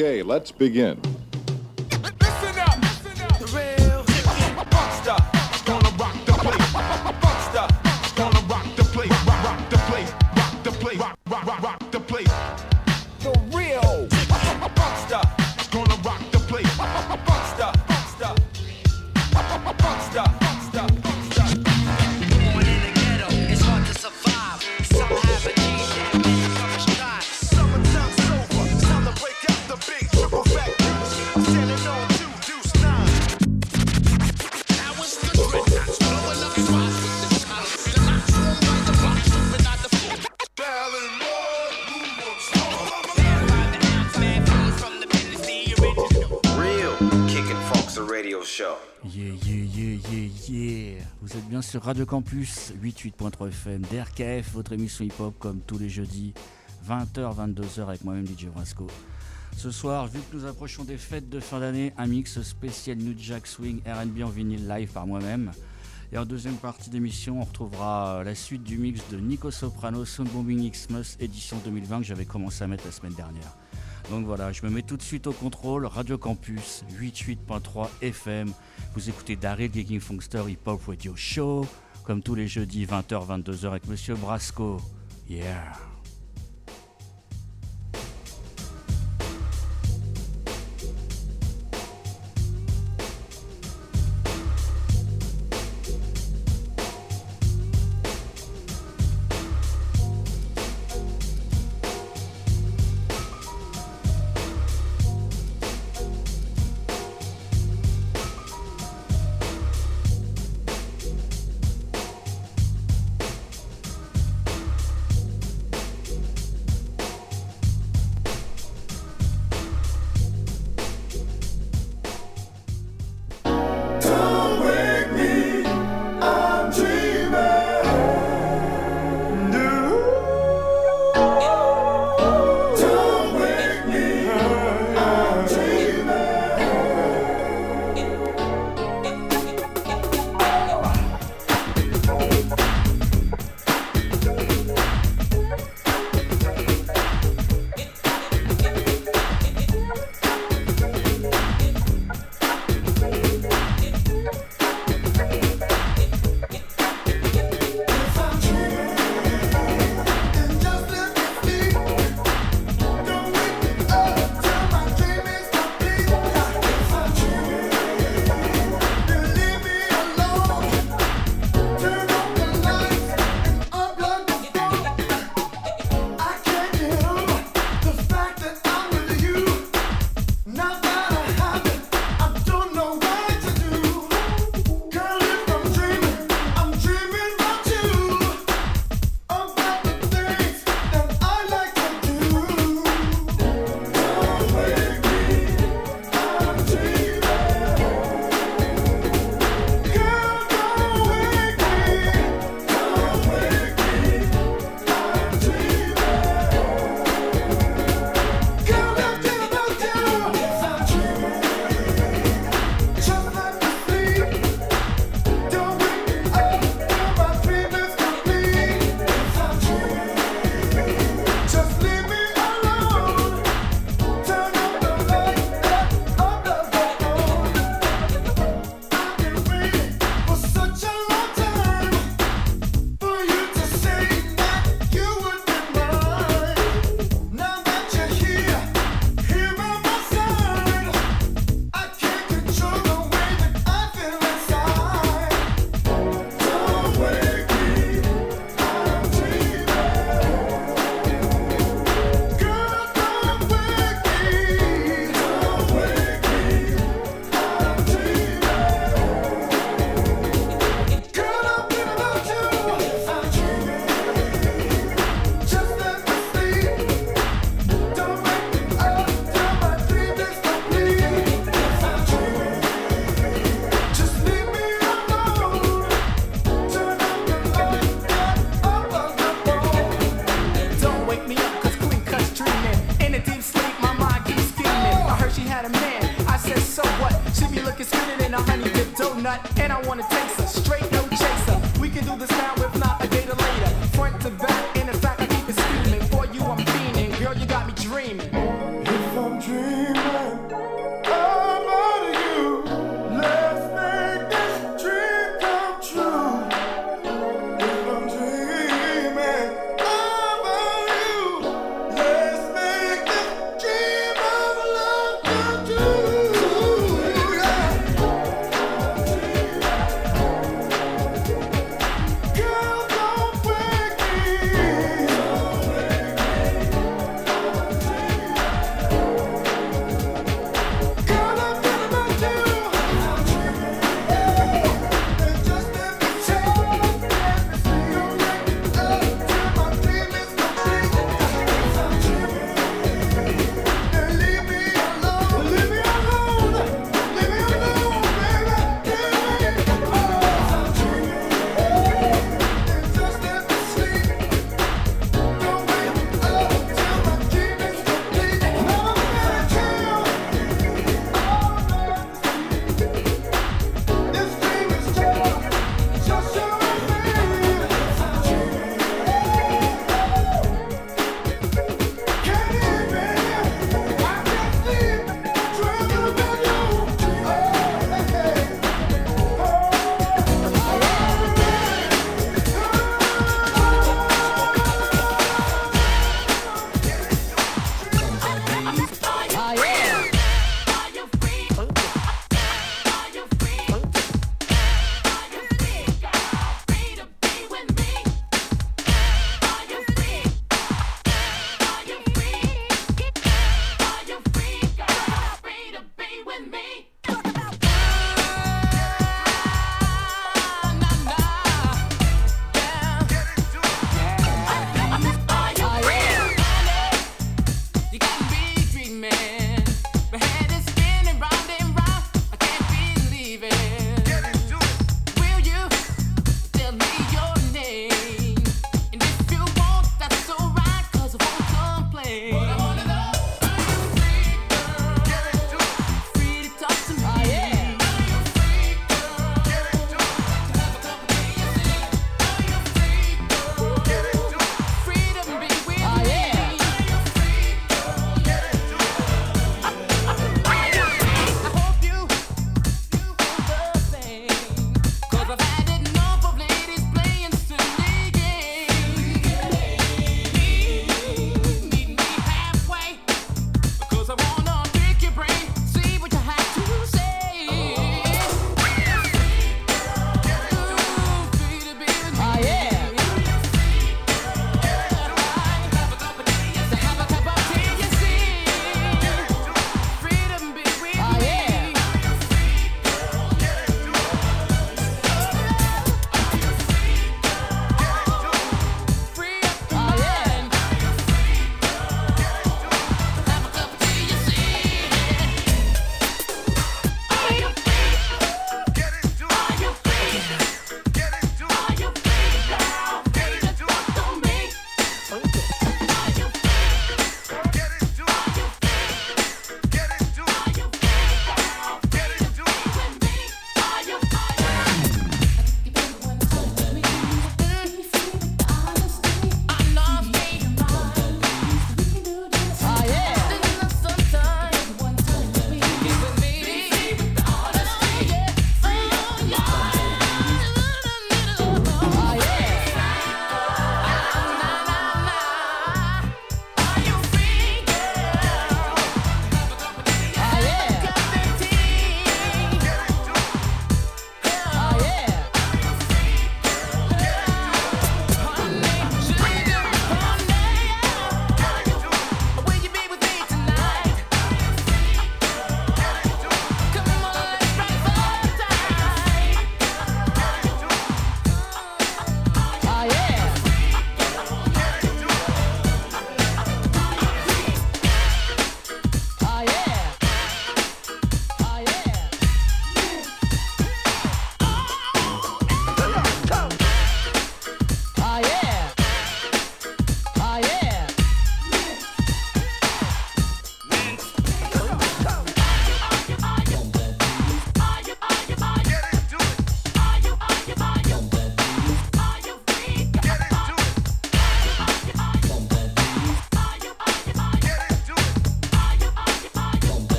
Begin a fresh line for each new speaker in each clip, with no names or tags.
Okay, let's begin.
Radio Campus 88.3 FM DRKF, votre émission hip-hop comme tous les jeudis, 20h, 22h avec moi-même DJ Brasco. Ce soir, vu que nous approchons des fêtes de fin d'année, un mix spécial New Jack Swing RB en vinyle live par moi-même. Et en deuxième partie d'émission, on retrouvera la suite du mix de Nico Soprano, Soundbombing Xmas édition 2020 que j'avais commencé à mettre la semaine dernière. Donc voilà, je me mets tout de suite au contrôle, Radio Campus 88.3 FM. Vous écoutez Daryl Gigging Funkster Hip Hop Radio Show, comme tous les jeudis 20h, 22h avec Monsieur Brasco. Yeah!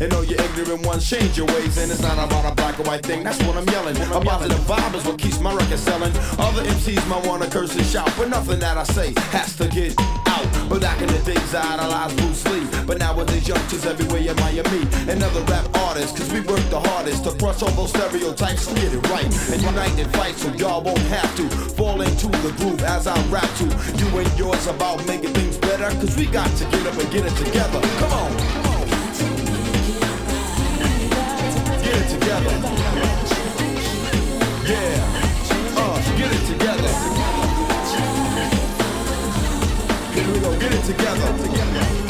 And all your ignorant ones change your ways. And it's not about a black or white thing, that's what I'm yelling. A positive vibe is what keeps my record selling. Other MCs might wanna curse and shout, but nothing that I say has to get out. But back in the days, I idolized Bruce Lee. But now nowadays, youngsters everywhere in Miami. And other rap artists, cause we work the hardest to crush all those stereotypes and get it right. And unite and fight so y'all won't have to fall into the groove as I rap to. You and yours about making things better, cause we got to get up and get it together. Come on. Together. Yeah, uh, get it together. Here we go, get it together. Come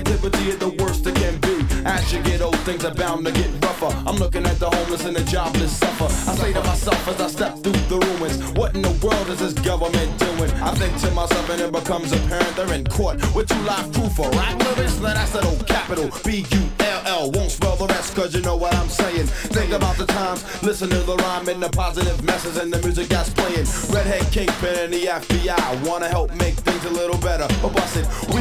Negativity is the worst it can be. As you get old, things are bound to get rougher. I'm looking at the homeless and the jobless suffer. I say to myself as I step through the ruins, what in the world is this government doing? I think to myself and it becomes apparent they're in court with two live proof for rap lyrics. Now that's that old capital B-U-L-L. Won't spell the rest cause you know what I'm saying. Think about the times, listen to the rhyme and the positive message and the music that's playing. Redhead Kingpin and the FBI wanna help make things a little better. But bust it, we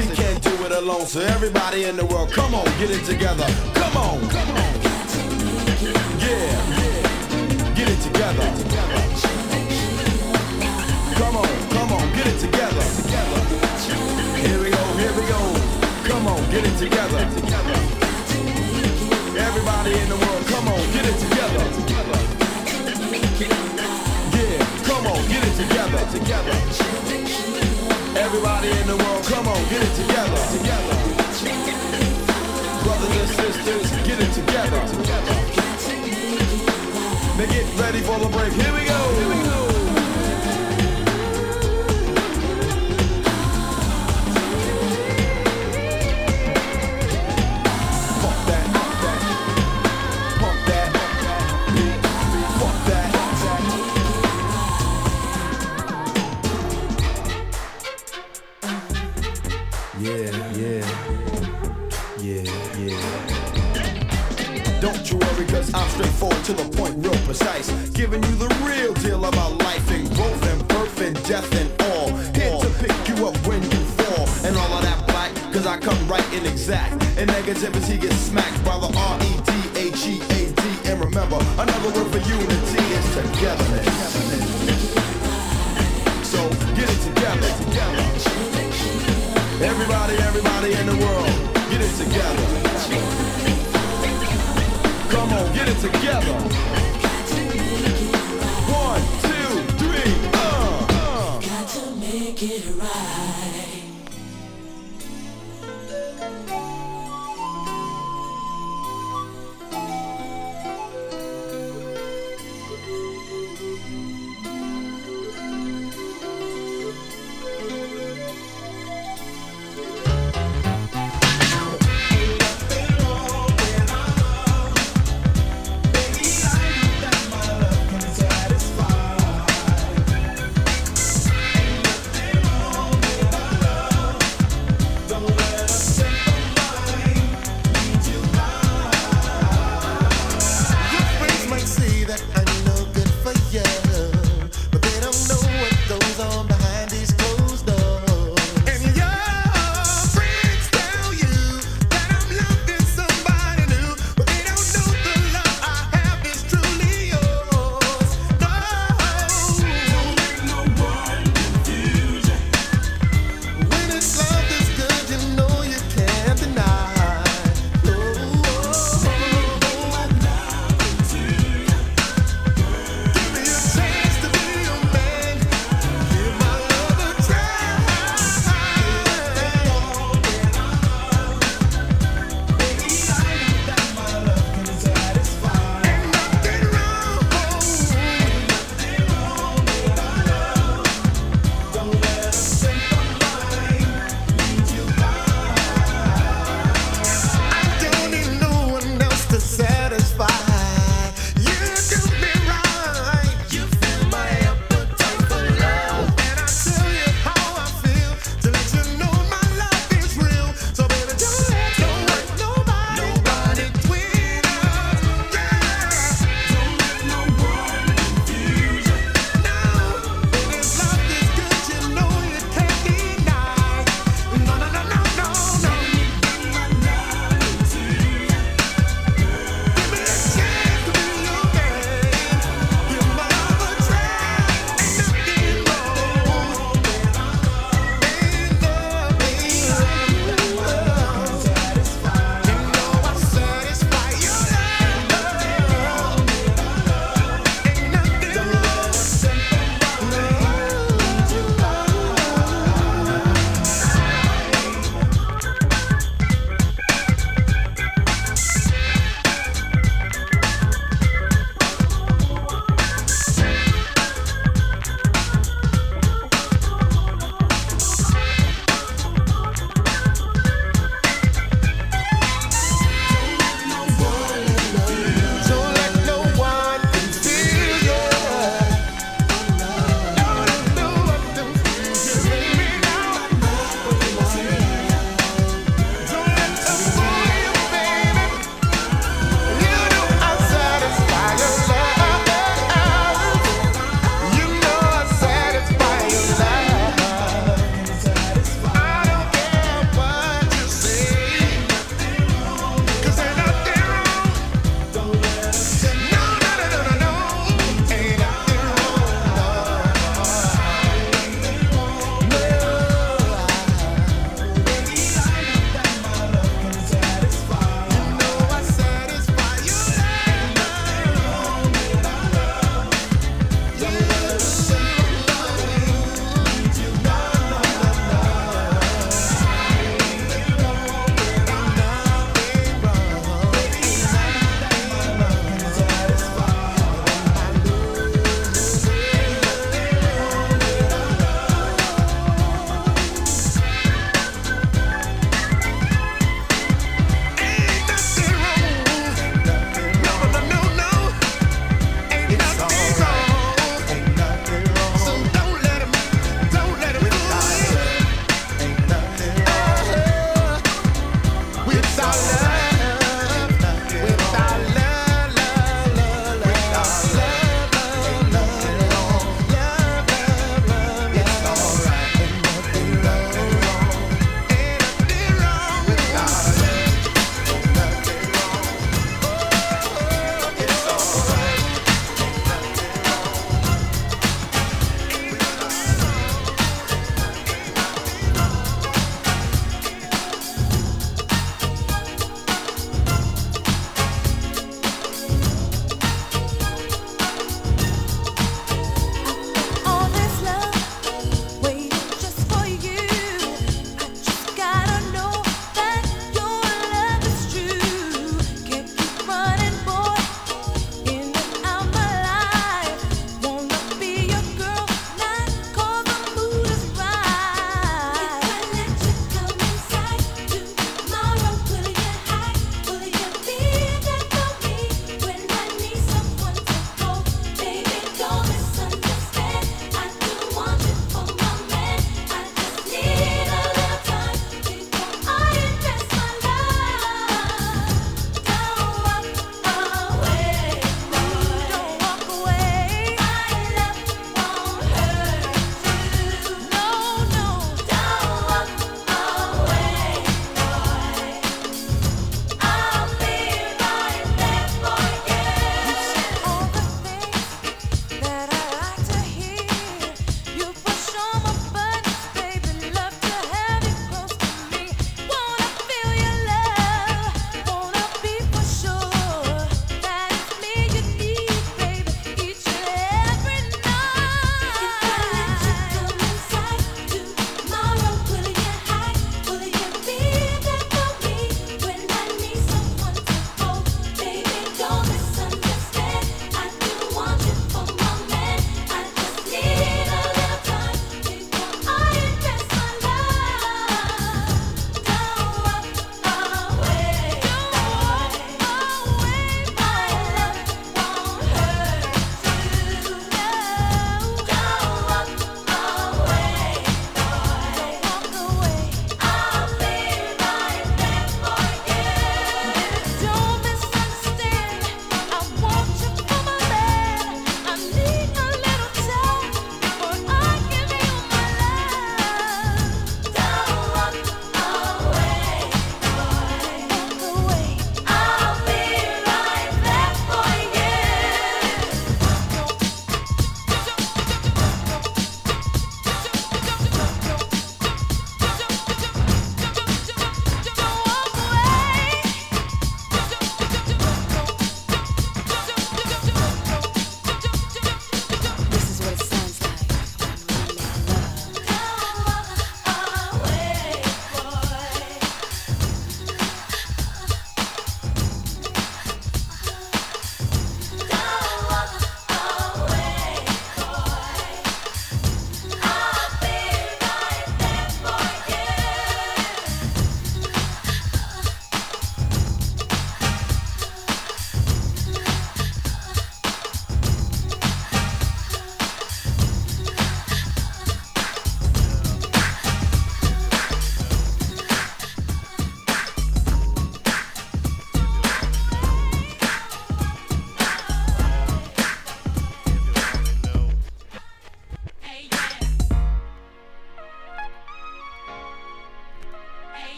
alone. So everybody in the world, come on, get it together. Come on, come on. Yeah, get it together. Come on, come on, get it together. Here we go, here we go. Come on, get it together. Everybody in the world, come on, get it together. Yeah, come on, get it together. Everybody in the world, come on, get it together. Brothers and sisters, get it together. Now get ready for the break. Here we go. I'm straightforward to the point, real precise. Giving you the real deal about life and growth and birth and death and all. Here to pick you up when you fall. And all of that black, cause I come right in exact. And negativity gets smacked by the R-E-D-H-E-A-D. And remember, another word for unity is togetherness. So get it together. Everybody, everybody in the world, get it together. Come on, get it together. One, two, three, uh, uh. Got to make it right.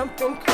something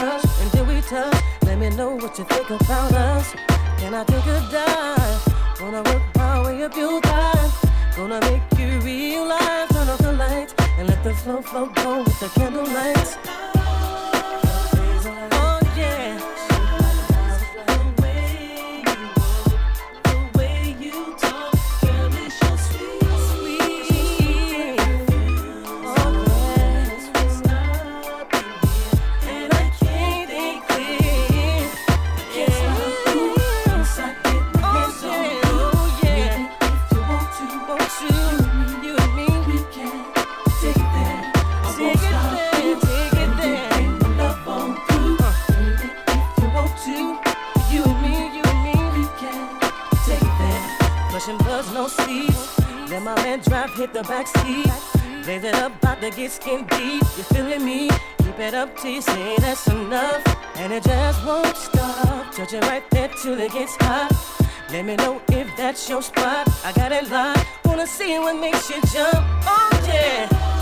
Pushing buzz, no seats. Let my man drive, hit the back seat. Blaze it up, about to get skin deep. You feeling me? Keep it up till you say that's enough. And it just won't stop. Touch it right there till it gets hot. Let me know if that's your spot. I got it locked. Wanna see what makes you jump. Oh yeah.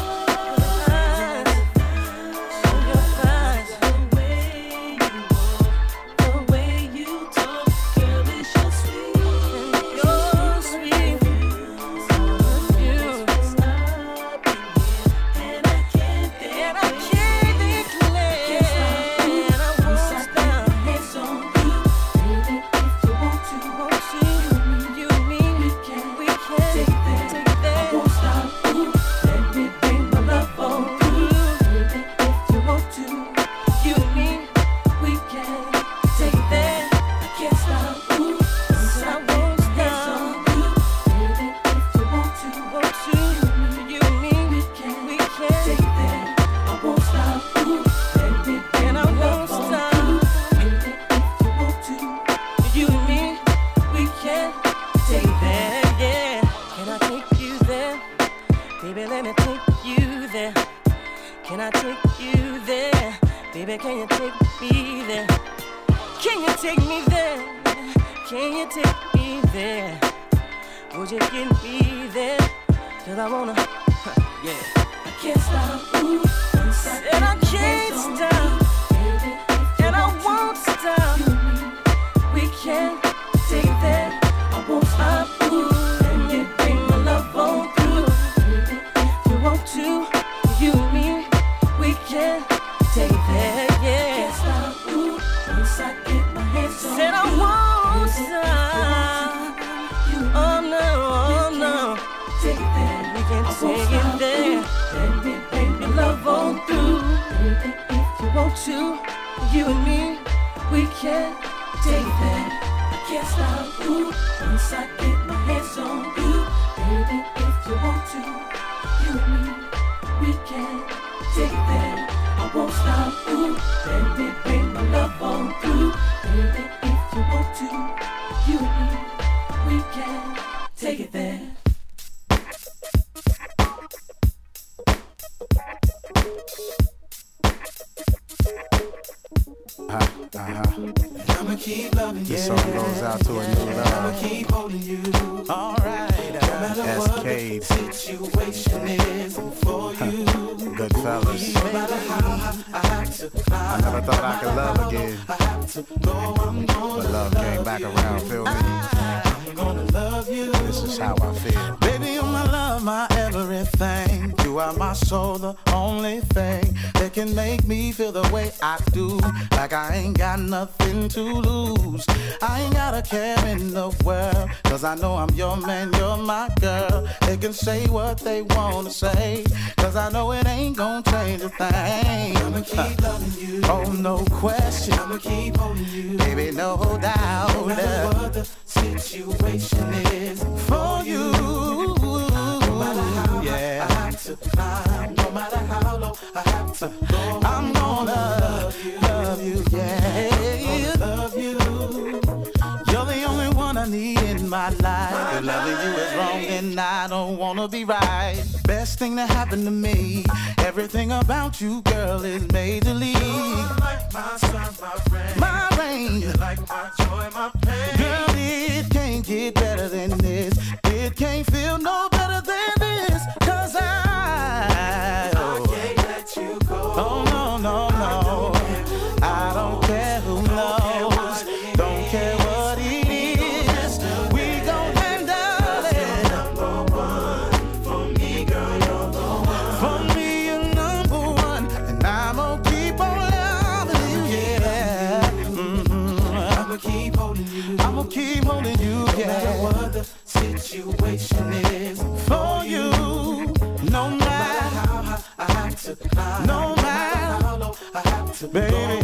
my life. Loving you
is wrong, and I don't wanna be right. Best thing that happened to me. Everything about you, girl, is majorly. You're like my sun, my rain. My rain. You're like
my joy, my pain. Girl, it can't get better than this. It
can't feel no I'll go.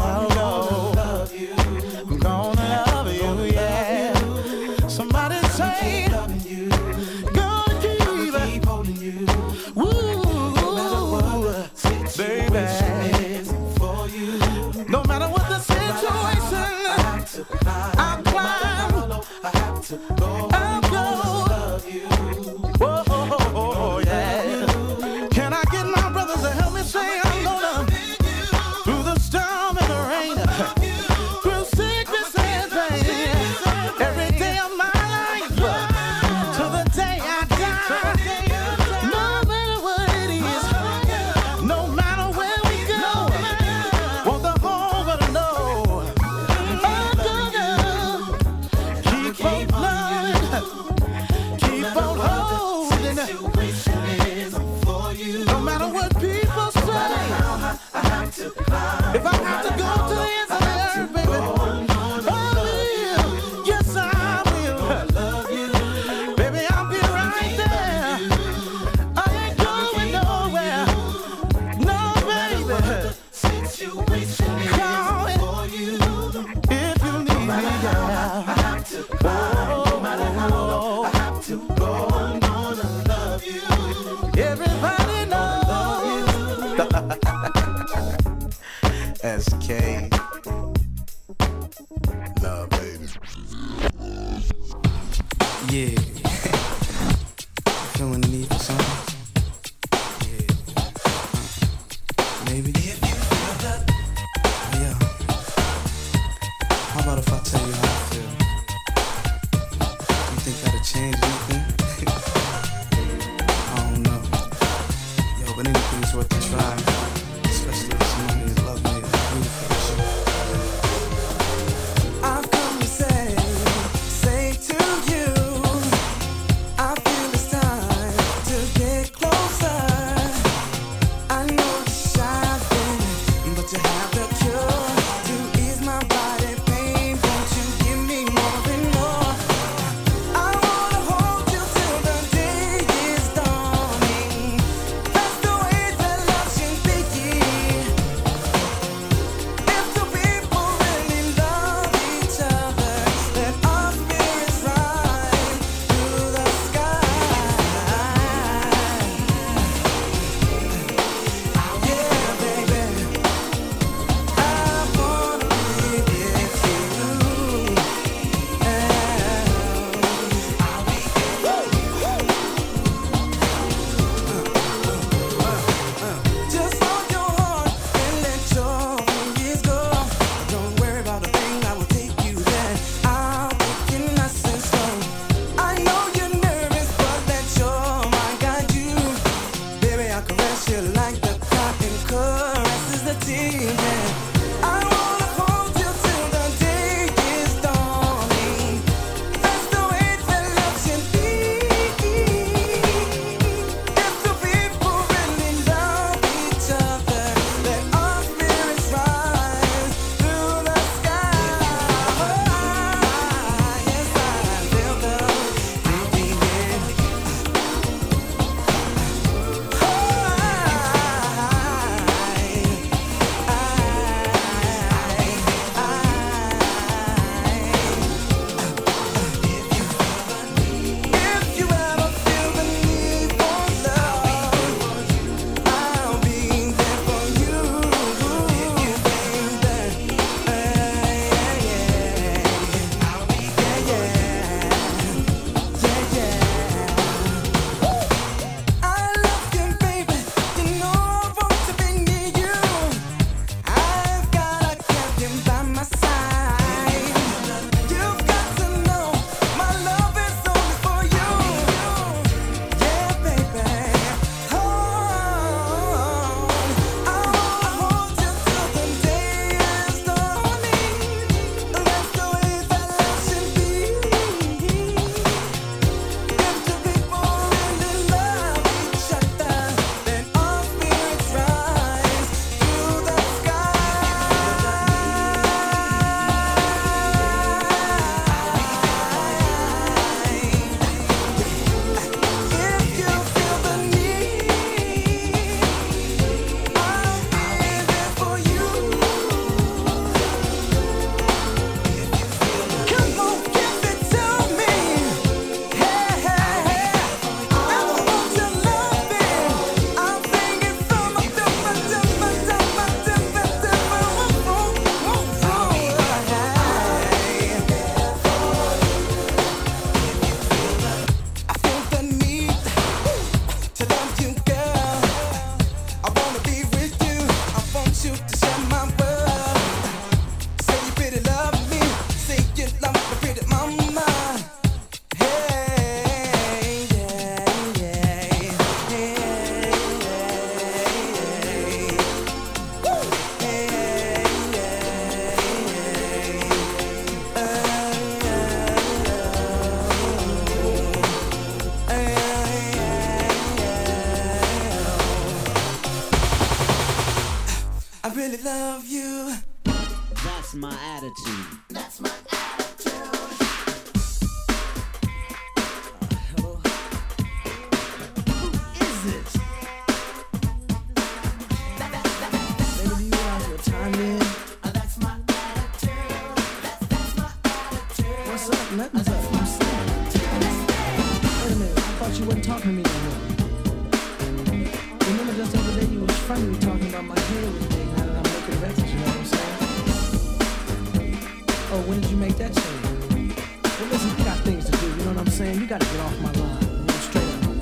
man, you gotta get off my line. straight up.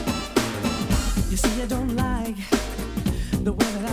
you see, I don't like the way that I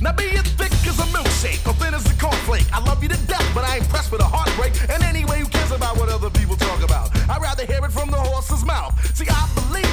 Now be as thick as a milkshake or thin as a cornflake.
I love you to death, but I ain't pressed with a
heartbreak. And anyway, who cares about
what other people talk about? I'd rather hear it from the horse's mouth. See,
I believe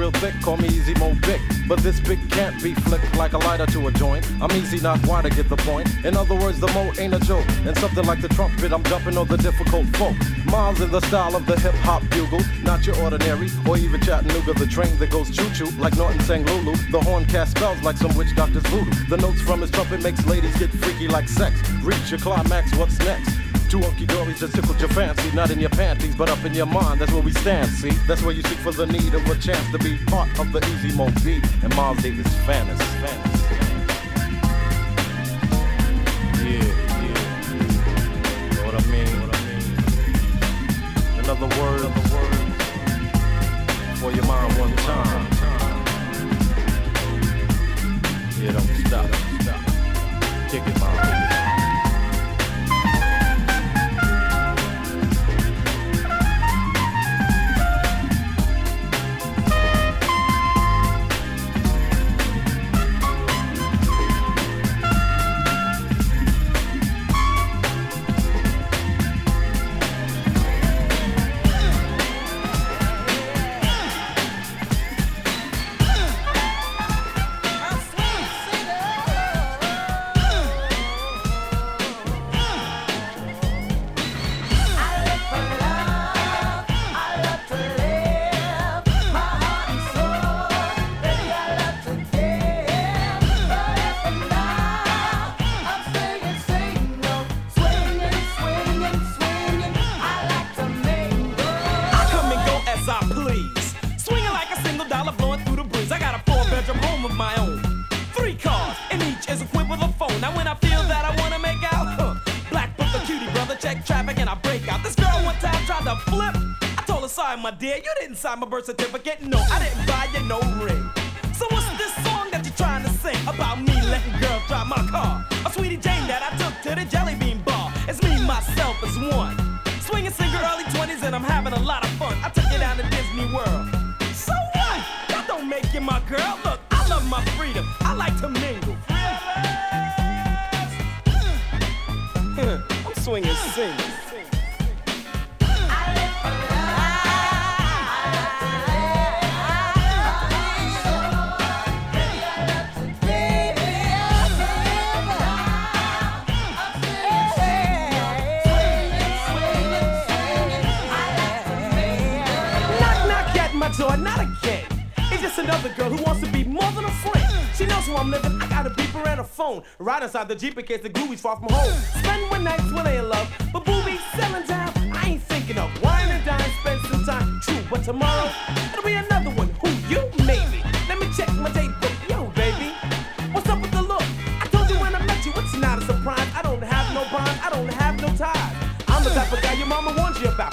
real thick, call me Easy Mo Bee. But this big can't be flicked like a lighter to a joint. I'm easy, not wide to get the point. In other words, the mo ain't a joke. And something like the trumpet, I'm jumping on the difficult folk. Miles in the style of the hip hop bugle, not your ordinary, or even Chattanooga, the train that goes choo choo, like Norton sang Lulu. The horn cast spells like some witch doctor's voodoo. The notes from his trumpet makes ladies get freaky like sex. Reach your climax, what's next? Two hunky dories that tickled your fancy, not in your panties, but up in your mind. That's where we stand, see? That's where you seek for the need of a chance to be part of the Easy Mo beat and Miles Davis fantasy. fantasy.
Dear, you didn't sign my birth certificate. No, I didn't buy you no ring. So what's this song that you're trying to sing about me letting girls drive my car? A sweetie Jane that I took to the jelly bean bar. It's me, myself, as one. Swinging single early 20s and I'm having a lot of fun. I took you down to Disney World. So what? That don't make you my girl. Look, I love my freedom. I like to mingle. I'm swinging single. Another girl who wants to be more than a friend. She knows who I'm living, I got a beeper and a phone. Right inside the Jeep in case the gooey's far from home. Spend one night when they in love, but boobies selling down. I ain't thinking of wine and dine, spend some time. True, but tomorrow, it'll be another one. Who you? Maybe. Let me check my date book. Yo, baby, what's up with the look? I told you when I met you, it's not a surprise. I don't have no bond, I don't have no ties. I'm the type of guy your mama warns you about.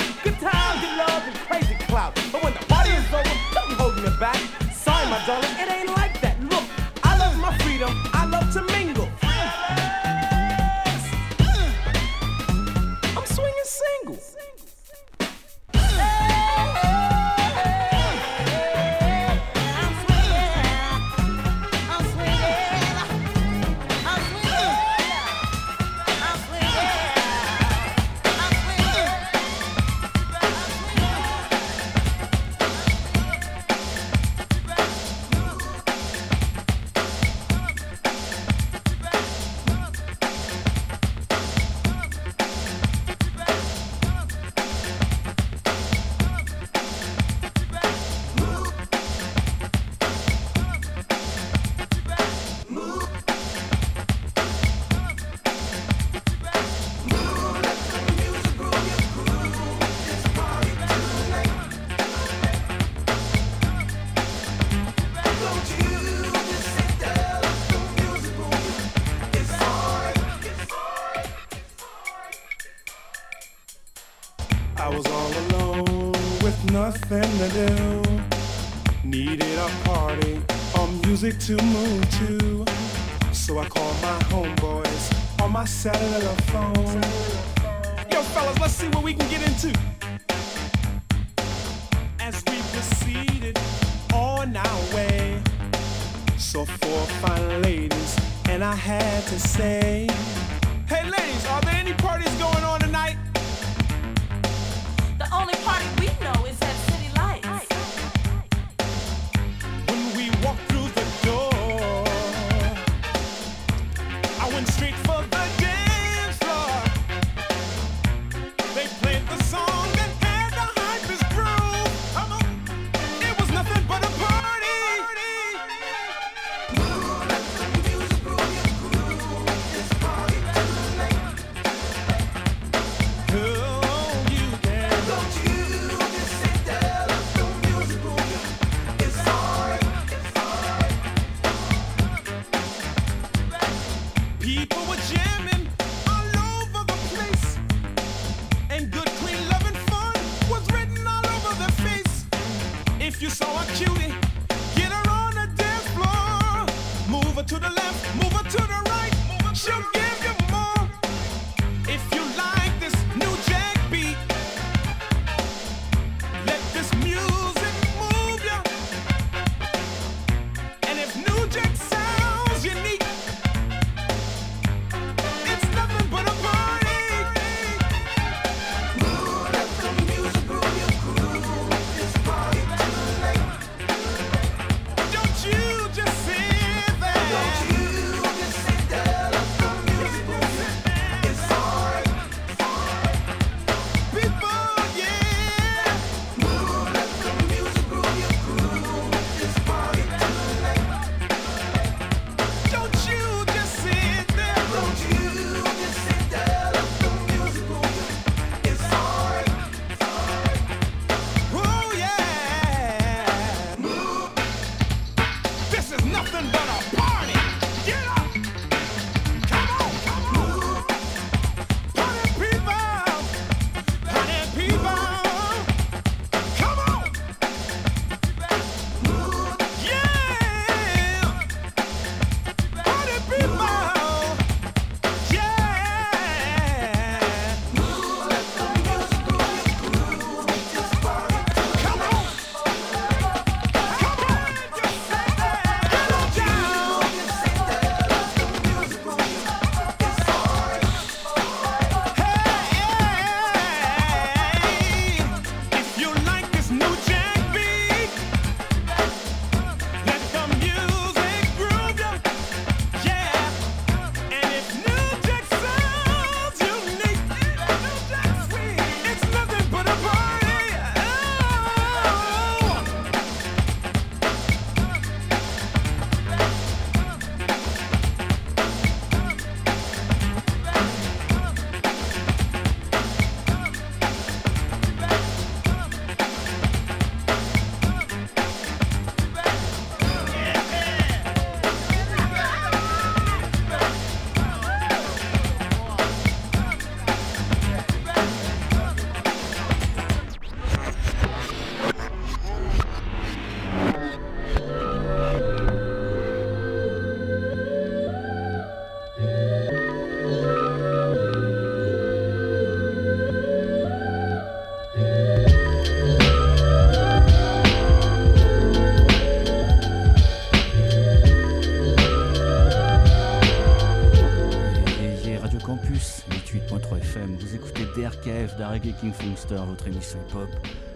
Votre émission hip-hop,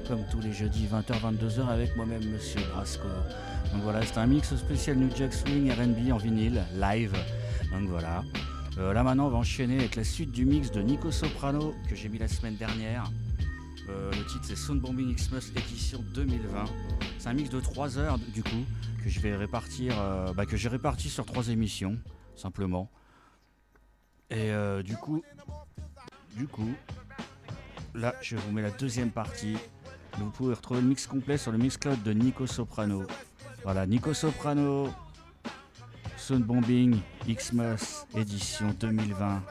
comme tous les jeudis 20h-22h avec moi-même, Monsieur Brasco. Donc voilà, c'est un mix spécial New Jack Swing RB en vinyle, live. Donc voilà. Euh, là maintenant, on va enchaîner avec la suite du mix de Nico Soprano que j'ai mis la semaine dernière. Euh, le titre c'est Sound Bombing Xmas édition 2020. C'est un mix de 3 heures du coup que je vais répartir, euh, bah, que j'ai réparti sur 3 émissions simplement. Et du coup, du coup, là, je vous mets la deuxième partie. Vous pouvez retrouver le mix complet sur le Mixcloud de Nico Soprano. Voilà, Nico Soprano, Sound Bombing, Xmas, édition 2020.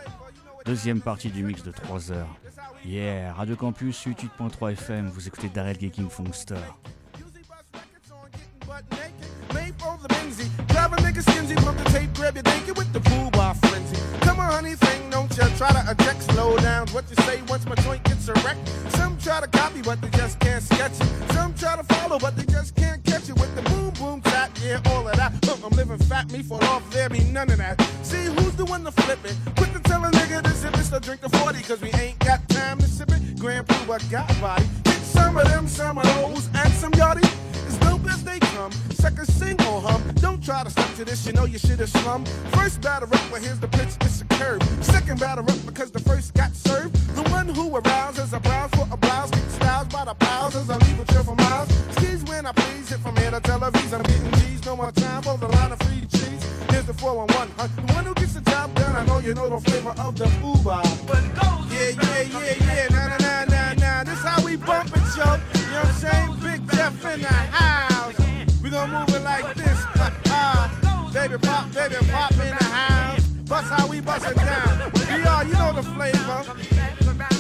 Deuxième partie du mix de 3 heures. Yeah, Radio Campus 88.3 FM, vous écoutez Darrell Gaking Funkster.
Bar. Come on, honey, thing, don't ya try to eject, slow down. What you say once my joint gets erect? Some try to copy, but they just can't sketch it. Some try to follow, but they just can't catch it with the boom boom tap. Yeah, all of that. Look, I'm living fat, me fall off, there be none of that. See who's the one to flip it? Quick to tell a nigga to zip it, so drink the 40, cause we ain't got time to sip it. Grand Pooh, got body. Get some of them, some of those, and some yachty. As they come, second single hum. Don't try to stick to this, you know you should have slum. First batter up, but here's the pitch, it's a curve. Second batter up because the first got served. The one who arouses a browse for a blouse, get styles by the pals as I leave a trail for miles. Skis when I please, hit from here to Tel Aviv. I'm getting G's, no more time for the line of free cheese. Here's the 411, huh? The one who gets the job done, I know you know the flavor of the Uber. But it goes. Yeah, yeah, yeah, yeah, nah, nah, nah, nah, nah. This how we bump it, yo. You know what I'm saying? Big Jeff in the house. We like this. baby pop, baby pop in the house. Bust how we bust it down. BR, you know the flavor.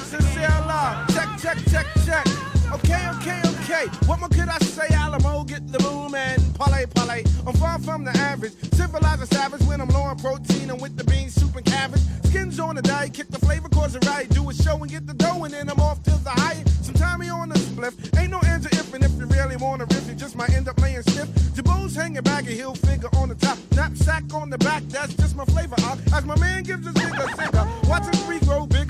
Sincere love. Check, check, check, check. Okay, okay, okay. What more could I say? Alamo, get the boom and parlay, parlay. I'm far from the average. Civilized and savage when I'm low on protein. I'm with the beans, soup, and cabbage. Skins on the diet, kick the flavor, cause it right. Do a show and get the dough, and then I'm off to the high. Sometime he on the spliff. Ain't no answer really wanna riff, you just might end up laying stiff. Jabos hanging back, a heel figure on the top. Knapsack on the back, that's just my flavor. Uh, as my man gives his bigger singer. Watch his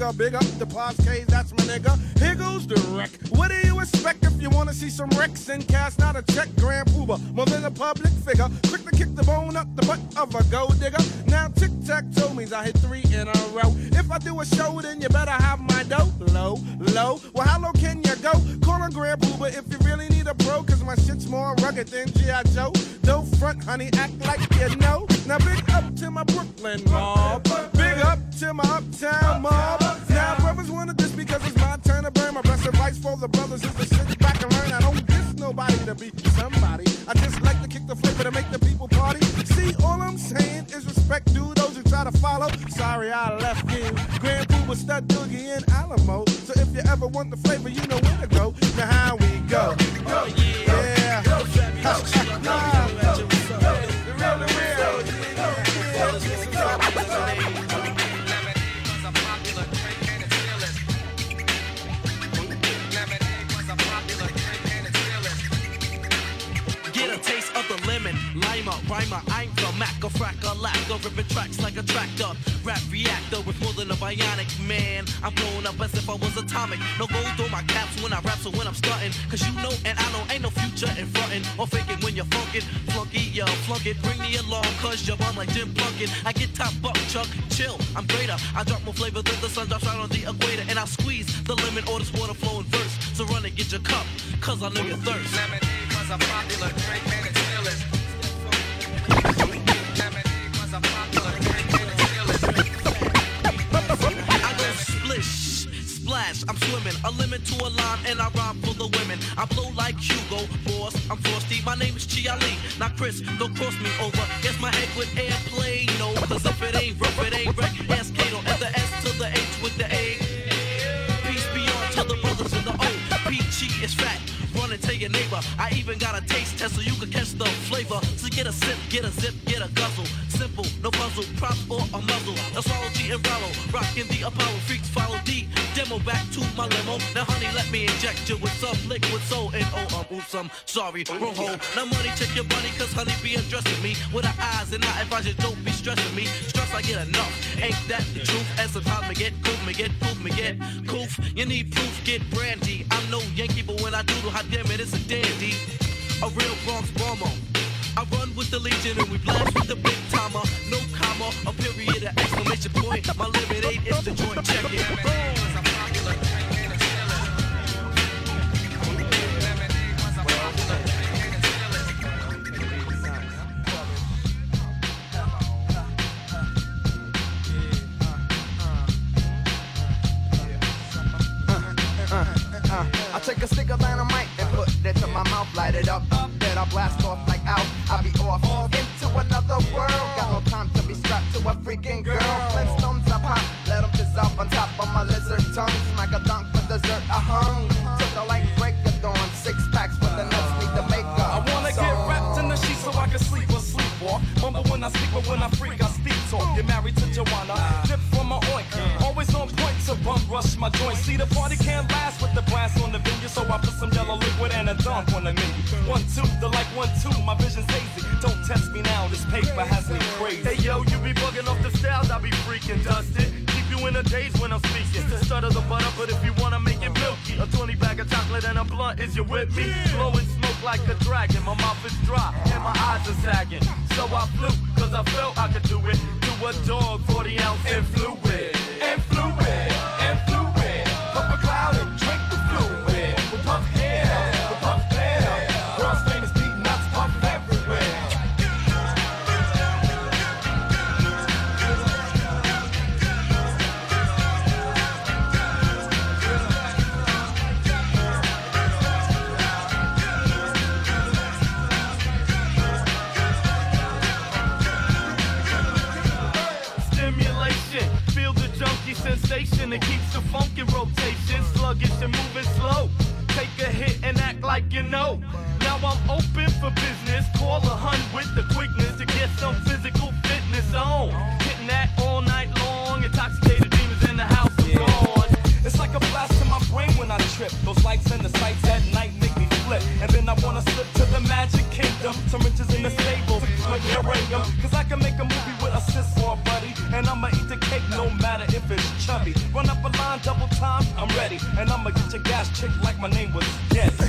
grow bigger, bigger. The Cage, that's my nigga. Here goes the wreck. What do you expect if you wanna see some wrecks and cast not a check? Grand more than a public figure. Quick to kick the bone up the butt of a gold digger. Now tic tac toe means I hit three in a row. If I do a show, then you better have my dough. Low, low. Well, how low can you go? Call on Grand if you really need a bro, cause my shit's more rugged than G.I. Joe. Don't front, honey, act like you know. Now big up to my Brooklyn mob. Up to my uptown mob. Now brothers wanna this because it's my turn to burn. My best advice for the brothers is to sit back and learn. I don't diss nobody to be somebody. I just like to kick the flavor to make the people party. See, all I'm saying is respect due those who try to follow. Sorry I left you. Grand Puba stud doogie in Alamo. So if you ever want the flavor, you know where to go. Now how we go. Oh yeah.
Get rhymer, I'm the Mac, a frack, a lack of ripping tracks like a tractor. Rap reactor with more than a bionic man. I'm blowing up as if I was atomic. No gold through my caps when I rap, so when I'm stunting. Cause you know and I know ain't no future in frontin' or faking when you're funkin'. Flunky, yo, flunk it, bring me along, cause you're on like Jim Plunkin'. I get top buck, chuck, chill, I'm greater. I drop more flavor than the sun drops out on the equator. And I squeeze the lemon or this water flow in verse. So run and get your cup, cause I know you're thirst.
Lemonade was a popular and
I'm swimming. A limit to a line, and I rhyme for the women. I blow like Hugo, boss, I'm frosty. My name is Chi Ali, not Chris, don't cross me over. Yes, my head with airplane, no, cause if it ain't rough, it ain't wreck. Ask the S to the H with the A. Is fat. Run and tell your neighbor. I even got a taste test so you can catch the flavor. So get a sip, get a zip, get a guzzle. Simple, no puzzle, prop or a muzzle. A swallow G and Rollo. Rockin' the Apollo freaks follow D. Demo back to my limo. Now, honey, let me inject you with some liquid soul. And oh, um, oops, I'm sorry, wrong hole. Now, money, check your money, cause honey be undressing me with her eyes. And I advise you don't be stressing me. Stress, I get enough. Ain't that the truth? And sometimes me get cool, me get cool, me get coof. You need proof, get brandy. I'm no Yankee, but when I doodle, hot damn it, it's a dandy. A real Bronx bomber. I run with the Legion and we blast with the big timer. No comma, a period, an exclamation point. My limit eight is the joint. Check it.
A stick of dynamite and put it to my mouth, light it up. Then I blast off like out. I be off into another world. Got no time to be strapped to a freaking girl. Flintstones I pop, let them dissolve on top of my lizard tongue. Smack a dunk for dessert. I hung. Took a light break of dawn. Six packs for the nuts need to make up.
I wanna get wrapped in the sheets so I can sleep or sleepwalk. Mumble when I speak, but when I freak, I speak talk. Get married to Joanna, to bum rush my joints. See, the party can't last with the brass on the venue, so I put some yellow liquid and a dump on the menu. One, two, the like one, two, my vision's hazy. Don't test me now, this paper has me crazy.
Hey yo, you be bugging off the styles, I be freaking dusted. Keep you in the days when I'm speaking. The stutter the butter, but if you wanna make it milky, a 20 bag of chocolate and a blunt, is you with me? Blowing smoke like a dragon, my mouth is dry and my eyes are sagging. So I flew, cause I felt I could do it. To a dog, 40 ounce and fluid. And in rotation. Sluggish and moving slow. Take a hit and act like you know. Now I'm open for business. Call a hun with the quickness to get some physical fitness on. Hitting that all night long. Intoxicated demons in the house of gone.
It's like a blast in my brain when I trip. Those lights and the sights at night make me flip. And then I wanna slip to the magic kingdom. Some riches in the stables, but there ain't. Cause I can make a movie with a sis or a I'ma eat the cake no matter if it's chubby. Run up a line double time, I'm ready. And I'ma get your gas chick like my name was Getty.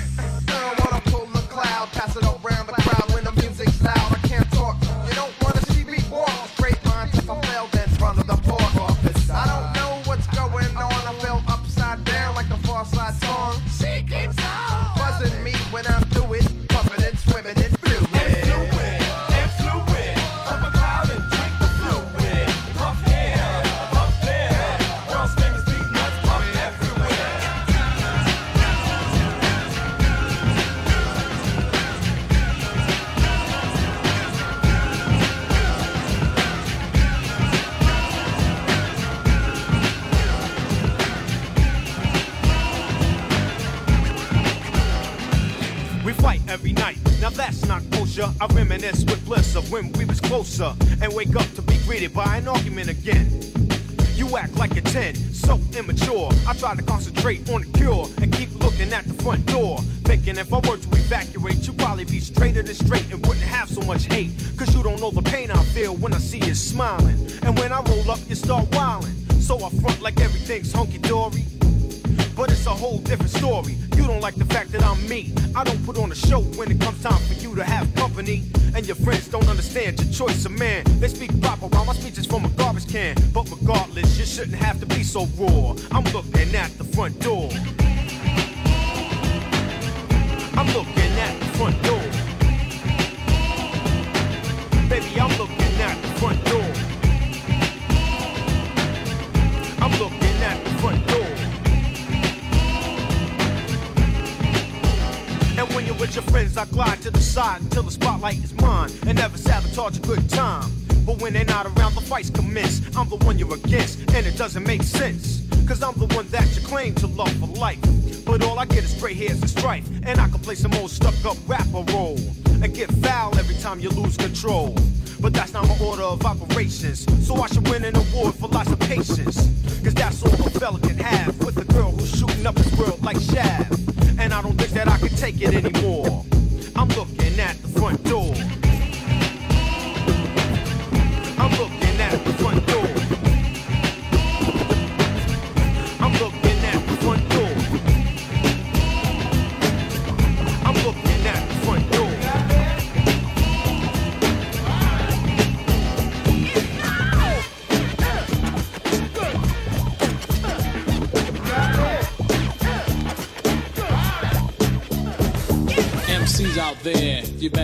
Reminisce with bliss of when we was closer and wake up to be greeted by an argument again. You act like a 10, so immature. I try to concentrate on the cure and keep looking at the front door. Thinking if I were to evacuate, you'd probably be straighter than straight and wouldn't have so much hate. Cause you don't know the pain I feel when I see you smiling. And when I roll up, you start wilding. So I front like everything's hunky dory. But it's a whole different story. You don't like the fact that I'm me. I don't put on a show when it comes time for you to have company. And your friends don't understand your choice of man. They speak proper while my speech is from a garbage can. But regardless, you shouldn't have to be so raw. I'm looking at the front door. I'm looking at the front door. Baby, I'm looking at the front door. I'm looking at the front door. With your friends, I glide to the side until the spotlight is mine and never sabotage a good time. But when they're not around, the fights commence. I'm the one you're against, and it doesn't make sense. Cause I'm the one that you claim to love for life. But all I get is gray hairs and strife. And I can play some old stuck up rapper role. And get foul every time you lose control. But that's not my order of operations. So I should win an award for lots of patience. Cause that's all a fella can have with a girl who's shooting up the world like Shaft. And I don't think that I can take it anymore. I'm looking at the front door.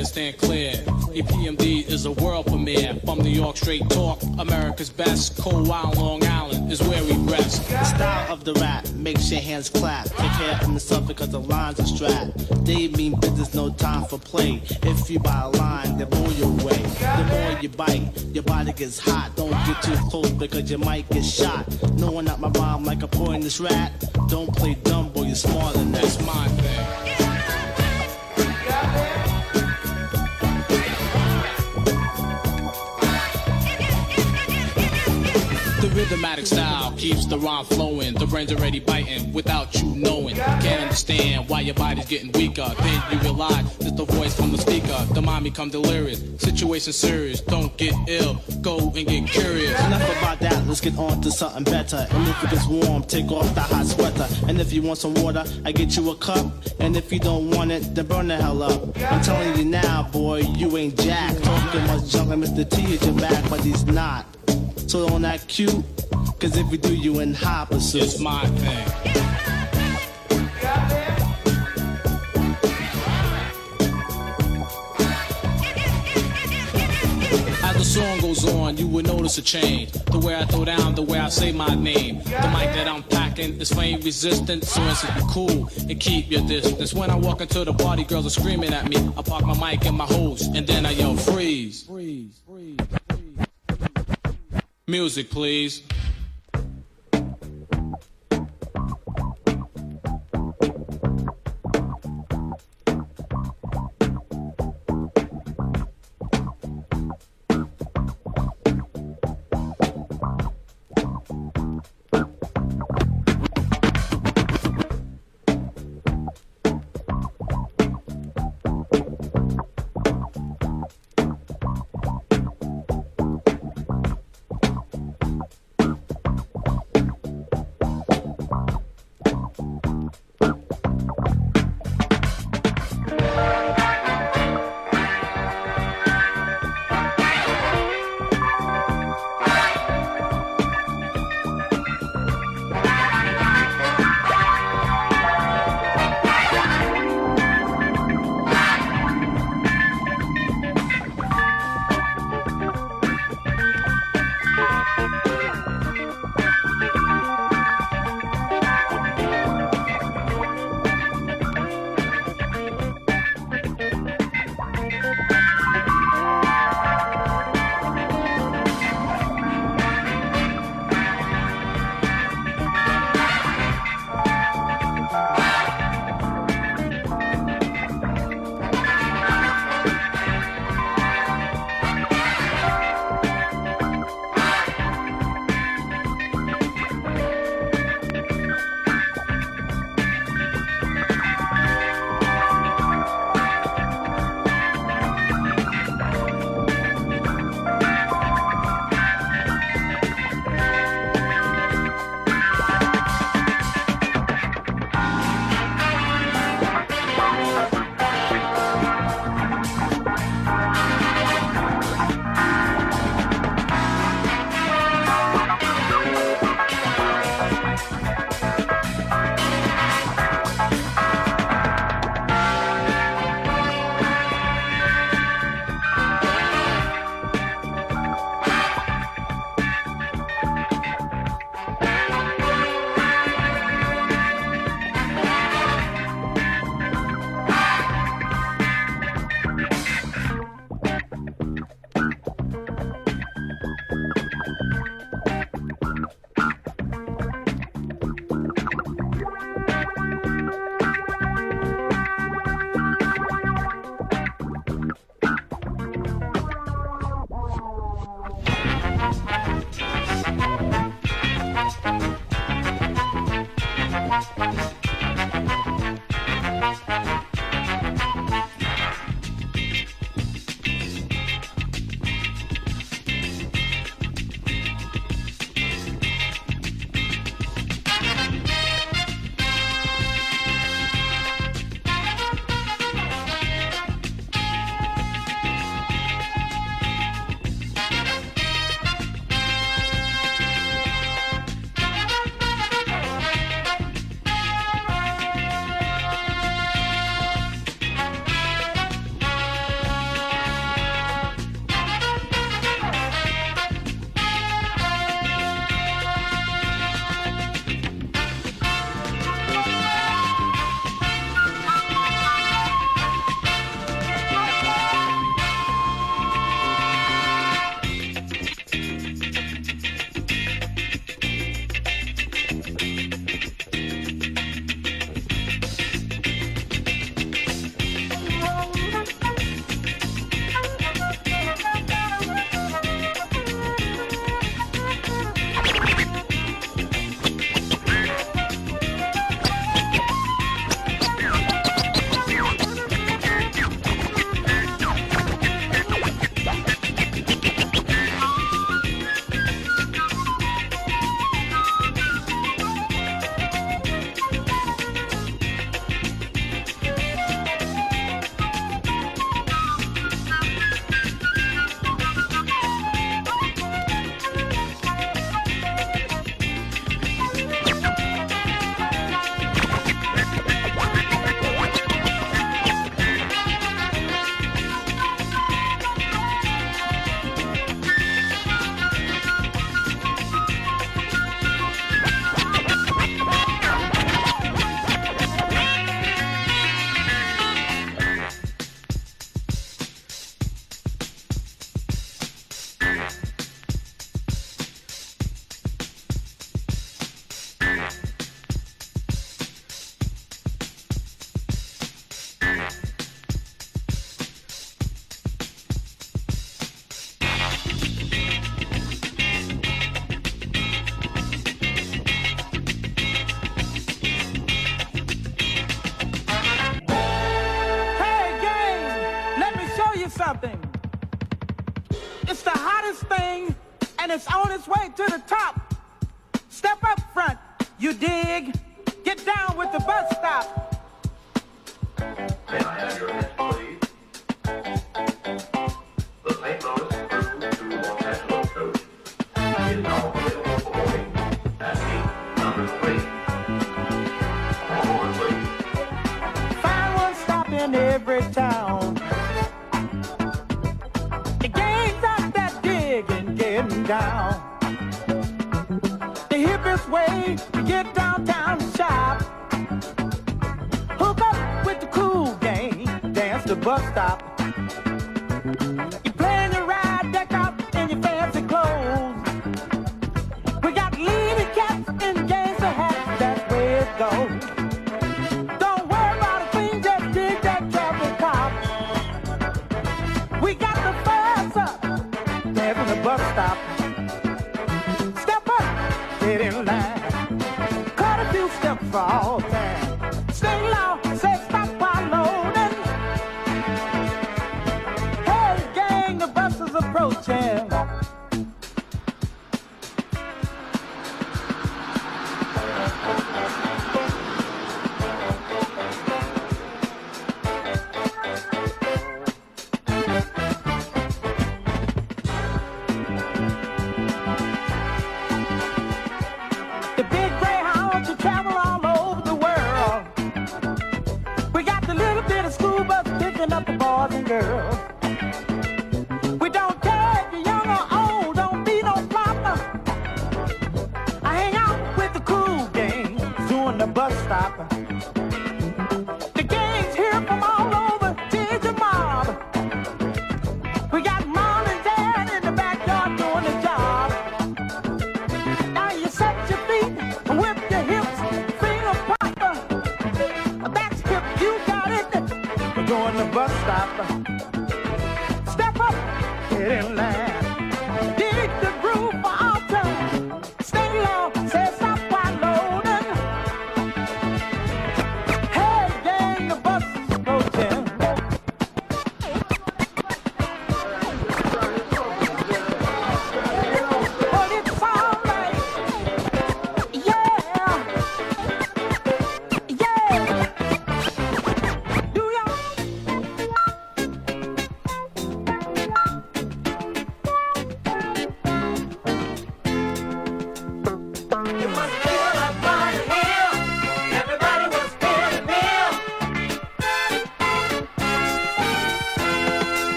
You stand clear. EPMD is a world premiere. From New York, straight talk. America's best. Cold Wild Long Island is where we rest.
The style of the rap makes your hands clap. Take care of yourself because the lines are strapped. They mean business, no time for play. If you buy a line, they blow you away. The more you bite, your body gets hot. Don't get too close because you might get shot. No one out my rhyme like a poisonous rat. Don't play dumb, boy, you're smarter than that.
That's my thing. Rhythmatic style keeps the rhyme flowing. The brain's already biting without you knowing. Can't understand why your body's getting weaker. Then you realize it's the voice from the speaker. The mind become delirious. Situation serious. Don't get ill. Go and get curious.
Enough about that, let's get on to something better. And if it gets warm, take off the hot sweater. And if you want some water, I get you a cup. And if you don't want it, then burn the hell up. I'm telling you now, boy, you ain't jack. Talking much junk like Mr. T at your back, but he's not. So don't act cute, cause if we do you in hot pursuit.
It's my thing. As the song goes on, you will notice a change. The way I throw down, the way I say my name. The mic that I'm packing is flame resistant, so it's cool and keep your distance. When I walk into the party, girls are screaming at me. I park my mic in my hose, and then I yell freeze. Music, please.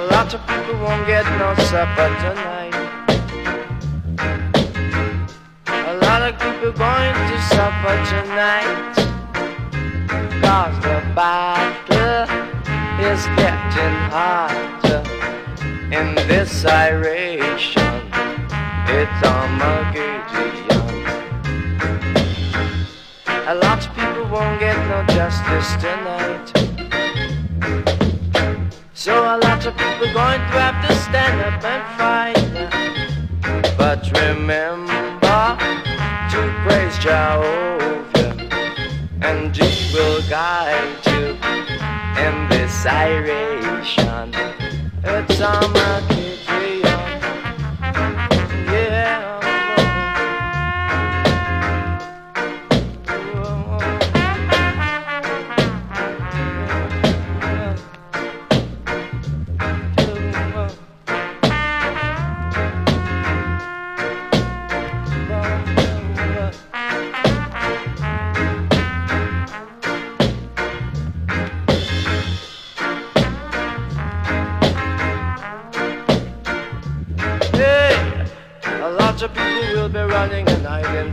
Lot of people won't get no supper tonight. A lot of people going to supper tonight. Cause the battle is getting hotter in this iration. It's Armageddon. A lot of people won't get no justice tonight. So a lot of people going to have to stand up and fight. But remember to praise Jehovah, and He will guide you in this iration. It's Armageddon. Yeah.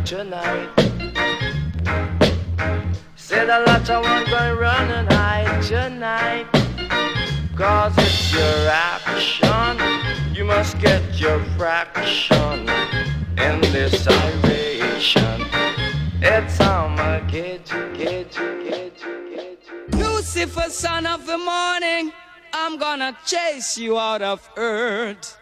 Tonight. Said a lot of one going run and hide tonight. Cause it's your action. You must get your fraction in this iration. It's Armageddon, Geddon, Geddon,
Lucifer, son of the morning, I'm gonna chase you out of earth.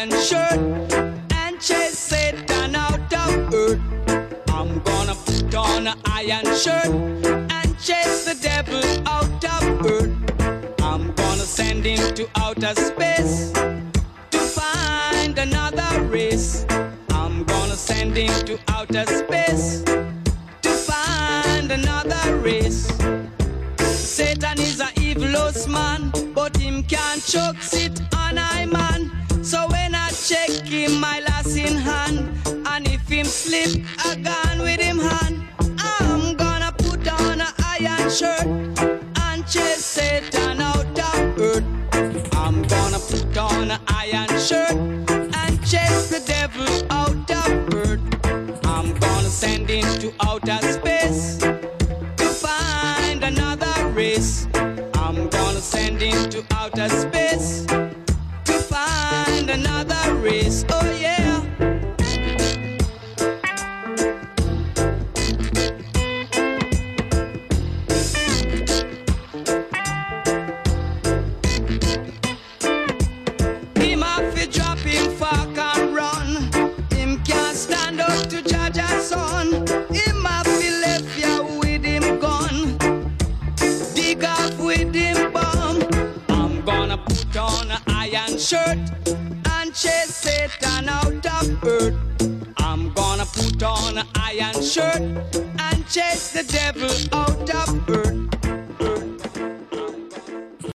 Iron shirt and chase Satan out of earth. I'm gonna put on an iron shirt and chase the devil out of earth. I'm gonna send him to outer space to find another race. I'm gonna send him to outer space to find another race. Satan is a evilous man, but him can't choke sit on I man. So check him, my lass in hand, and if him slip, I gone with him hand. I'm gonna put on a iron shirt and chase Satan out of earth. I'm gonna put on a iron shirt and chase the devil out of earth. I'm gonna send him to outer space to find another race. I'm gonna send him to outer space Oh yeah. Him have to drop him fork and run. Him can't stand up to son. Him have to ya with him. Dig with him bomb. I'm gonna put on iron shirt chase Satan out of earth. I'm gonna put on an iron shirt and chase the devil out of earth.